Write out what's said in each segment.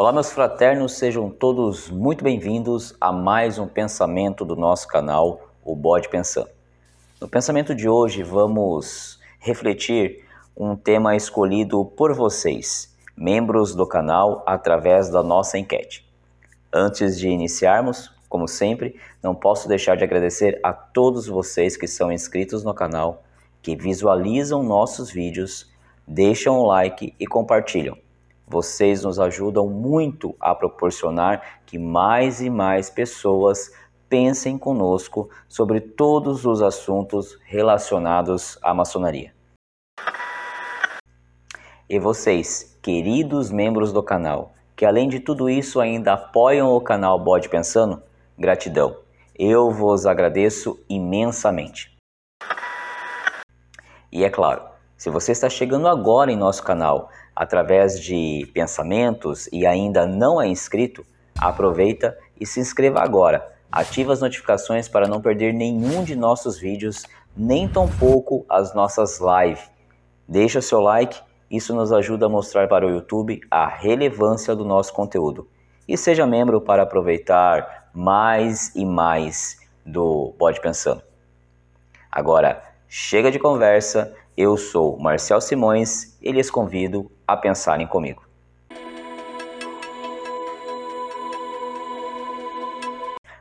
Olá, meus fraternos, sejam todos muito bem-vindos a mais um pensamento do nosso canal, o Bode Pensando. No pensamento de hoje, vamos refletir um tema escolhido por vocês, membros do canal, através da nossa enquete. Antes de iniciarmos, como sempre, não posso deixar de agradecer a todos vocês que são inscritos no canal, que visualizam nossos vídeos, deixam o like e compartilham. Vocês nos ajudam muito a proporcionar que mais e mais pessoas pensem conosco sobre todos os assuntos relacionados à maçonaria. E vocês, queridos membros do canal, que além de tudo isso ainda apoiam o canal Bode Pensando, gratidão. Eu vos agradeço imensamente. E é claro, se você está chegando agora em nosso canal através de pensamentos e ainda não é inscrito, aproveita e se inscreva agora. Ative as notificações para não perder nenhum de nossos vídeos, nem tampouco as nossas lives. Deixe o seu like, isso nos ajuda a mostrar para o YouTube a relevância do nosso conteúdo. E seja membro para aproveitar mais e mais do Pode Pensando. Agora, chega de conversa, eu sou Marcel Simões e lhes convido a pensarem comigo.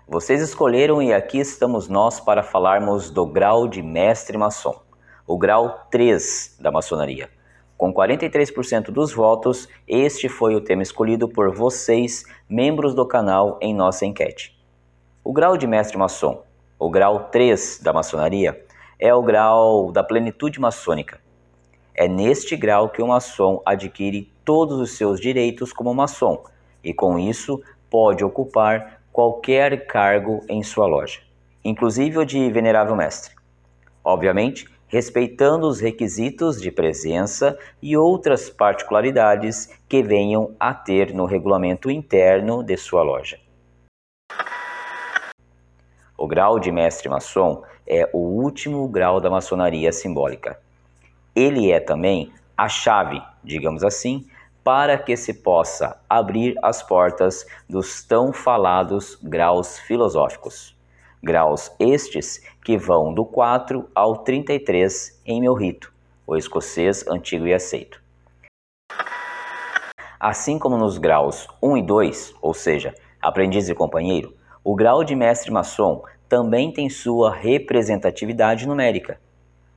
Vocês escolheram e aqui estamos nós para falarmos do grau de mestre maçom, o grau 3 da maçonaria. Com 43% dos votos, este foi o tema escolhido por vocês, membros do canal, em nossa enquete. O grau de mestre maçom, o grau 3 da maçonaria, é o grau da plenitude maçônica, é neste grau que o maçom adquire todos os seus direitos como maçom e, com isso, pode ocupar qualquer cargo em sua loja, inclusive o de venerável mestre. Obviamente, respeitando os requisitos de presença e outras particularidades que venham a ter no regulamento interno de sua loja. O grau de mestre maçom é o último grau da maçonaria simbólica ele é também a chave, digamos assim, para que se possa abrir as portas dos tão falados graus filosóficos. Graus estes que vão do 4 ao 33 em meu rito, o escocês antigo e aceito. Assim como nos graus 1 e 2, ou seja, aprendiz e companheiro, o grau de mestre maçom também tem sua representatividade numérica.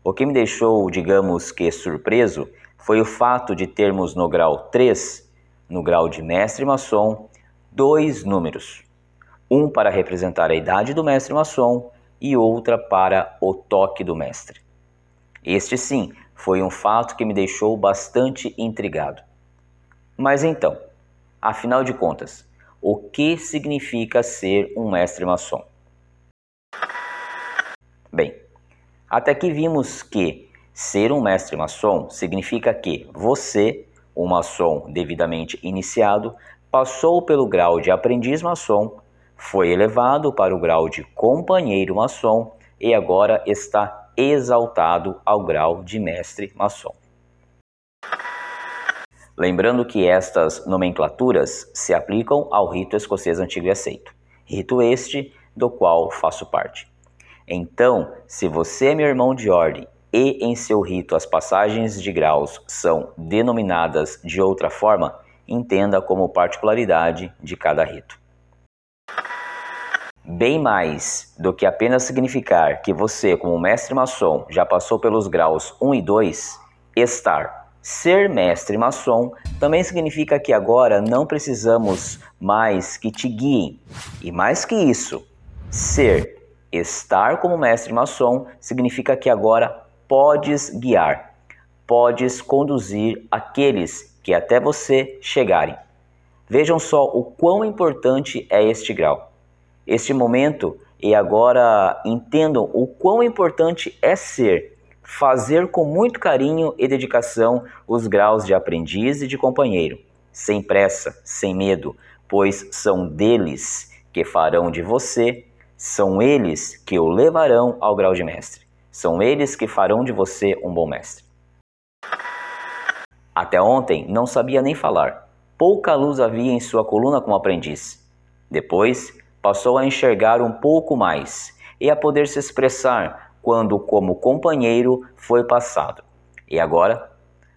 O que me deixou, digamos que surpreso, foi o fato de termos no grau 3, no grau de mestre maçom, dois números. Um para representar a idade do mestre maçom e outra para o toque do mestre. Este sim foi um fato que me deixou bastante intrigado. Mas então, afinal de contas, o que significa ser um mestre maçom? Bem, até que vimos que ser um mestre maçom significa que você, um maçom devidamente iniciado, passou pelo grau de aprendiz maçom, foi elevado para o grau de companheiro maçom e agora está exaltado ao grau de mestre maçom. Lembrando que estas nomenclaturas se aplicam ao rito escocês antigo e aceito, rito este do qual faço parte. Então, se você é meu irmão de ordem e em seu rito as passagens de graus são denominadas de outra forma, entenda como particularidade de cada rito. Bem mais do que apenas significar que você, como mestre maçom, já passou pelos graus 1 e 2, estar, ser mestre maçom, também significa que agora não precisamos mais que te guiem. E mais que isso, ser Estar como mestre maçom significa que agora podes guiar, podes conduzir aqueles que até você chegarem. Vejam só o quão importante é este grau. Este momento e agora entendam o quão importante é ser, fazer com muito carinho e dedicação os graus de aprendiz e de companheiro, sem pressa, sem medo, pois são deles que farão de você são eles que o levarão ao grau de mestre. São eles que farão de você um bom mestre. Até ontem não sabia nem falar, pouca luz havia em sua coluna como aprendiz. Depois, passou a enxergar um pouco mais e a poder se expressar quando, como companheiro, foi passado. E agora?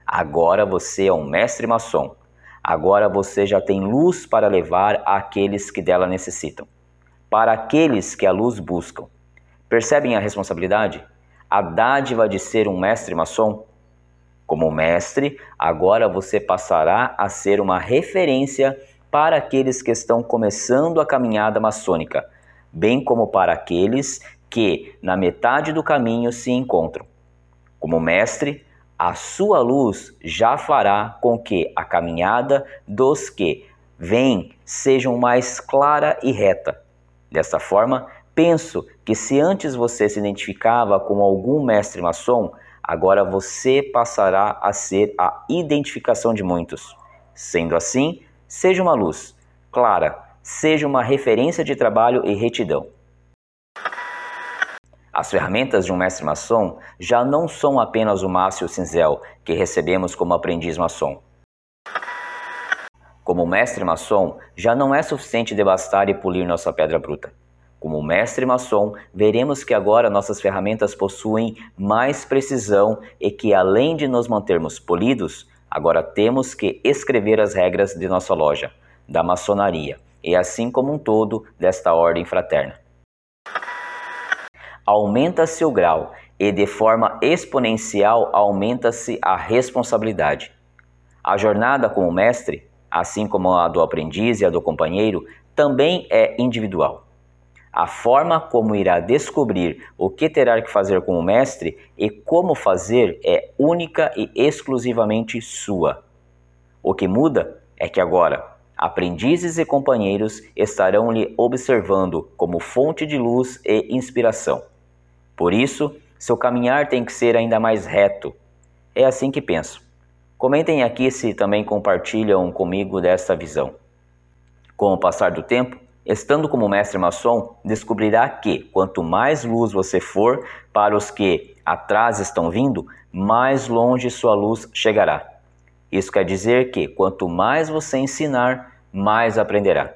Agora você é um mestre maçom. Agora você já tem luz para levar àqueles que dela necessitam, para aqueles que a luz buscam. Percebem a responsabilidade? A dádiva de ser um mestre maçom? Como mestre, agora você passará a ser uma referência para aqueles que estão começando a caminhada maçônica, bem como para aqueles que na metade do caminho se encontram. Como mestre, a sua luz já fará com que a caminhada dos que vêm sejam mais clara e reta. Dessa forma, penso que se antes você se identificava com algum mestre maçom, agora você passará a ser a identificação de muitos. Sendo assim, Seja uma luz clara, seja uma referência de trabalho e retidão. As ferramentas de um mestre maçom já não são apenas o maço e o cinzel que recebemos como aprendiz maçom. Como mestre maçom, já não é suficiente devastar e polir nossa pedra bruta. Como mestre maçom, veremos que agora nossas ferramentas possuem mais precisão e que, além de nos mantermos polidos, Agora temos que escrever as regras de nossa loja, da maçonaria, e assim como um todo desta ordem fraterna. Aumenta-se o grau e de forma exponencial aumenta-se a responsabilidade. A jornada como mestre, assim como a do aprendiz e a do companheiro, também é individual. A forma como irá descobrir o que terá que fazer com o mestre e como fazer é única e exclusivamente sua. O que muda é que agora aprendizes e companheiros estarão lhe observando como fonte de luz e inspiração. Por isso, seu caminhar tem que ser ainda mais reto. É assim que penso. Comentem aqui se também compartilham comigo desta visão. Com o passar do tempo, Estando como mestre maçom, descobrirá que quanto mais luz você for para os que atrás estão vindo, mais longe sua luz chegará. Isso quer dizer que quanto mais você ensinar, mais aprenderá.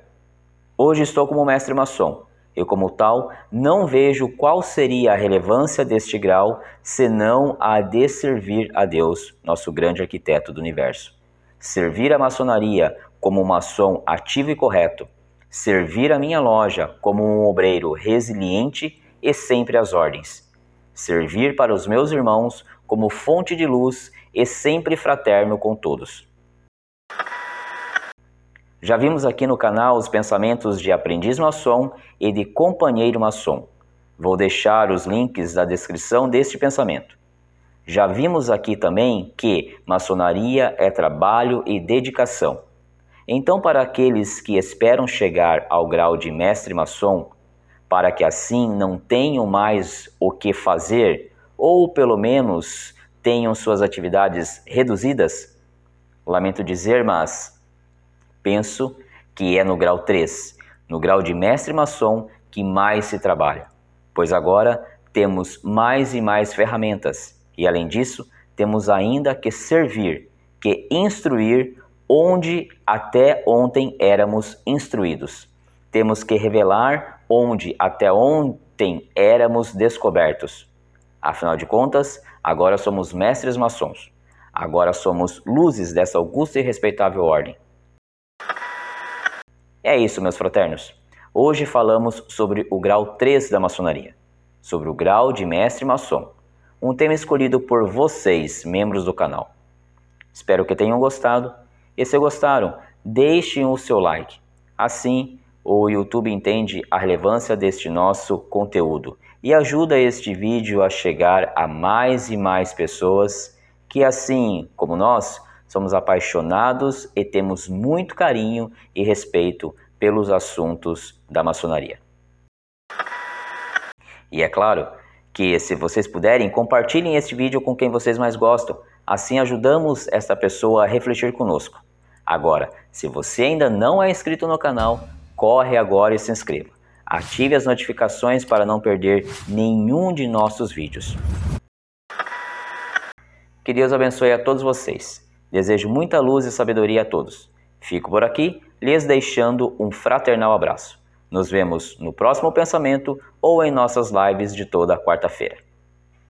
Hoje estou como mestre maçom e, como tal, não vejo qual seria a relevância deste grau senão a de servir a Deus, nosso grande arquiteto do universo. Servir a maçonaria como um maçom ativo e correto servir a minha loja como um obreiro resiliente e sempre às ordens, servir para os meus irmãos como fonte de luz e sempre fraterno com todos. Já vimos aqui no canal os pensamentos de aprendiz maçom e de companheiro maçom. Vou deixar os links da descrição deste pensamento. Já vimos aqui também que maçonaria é trabalho e dedicação. Então, para aqueles que esperam chegar ao grau de mestre maçom, para que assim não tenham mais o que fazer, ou pelo menos tenham suas atividades reduzidas, lamento dizer, mas penso que é no grau 3, no grau de mestre maçom, que mais se trabalha, pois agora temos mais e mais ferramentas e, além disso, temos ainda que servir, que instruir onde até ontem éramos instruídos. Temos que revelar onde até ontem éramos descobertos. Afinal de contas, agora somos mestres maçons. Agora somos luzes dessa augusta e respeitável ordem. É isso, meus fraternos. Hoje falamos sobre o grau 3 da maçonaria, sobre o grau de mestre maçom, um tema escolhido por vocês, membros do canal. Espero que tenham gostado e se gostaram, deixem o seu like. Assim, o YouTube entende a relevância deste nosso conteúdo e ajuda este vídeo a chegar a mais e mais pessoas que, assim como nós, somos apaixonados e temos muito carinho e respeito pelos assuntos da maçonaria. E é claro que, se vocês puderem, compartilhem este vídeo com quem vocês mais gostam. Assim ajudamos esta pessoa a refletir conosco. Agora, se você ainda não é inscrito no canal, corre agora e se inscreva. Ative as notificações para não perder nenhum de nossos vídeos. Que Deus abençoe a todos vocês. Desejo muita luz e sabedoria a todos. Fico por aqui, lhes deixando um fraternal abraço. Nos vemos no próximo pensamento ou em nossas lives de toda quarta-feira.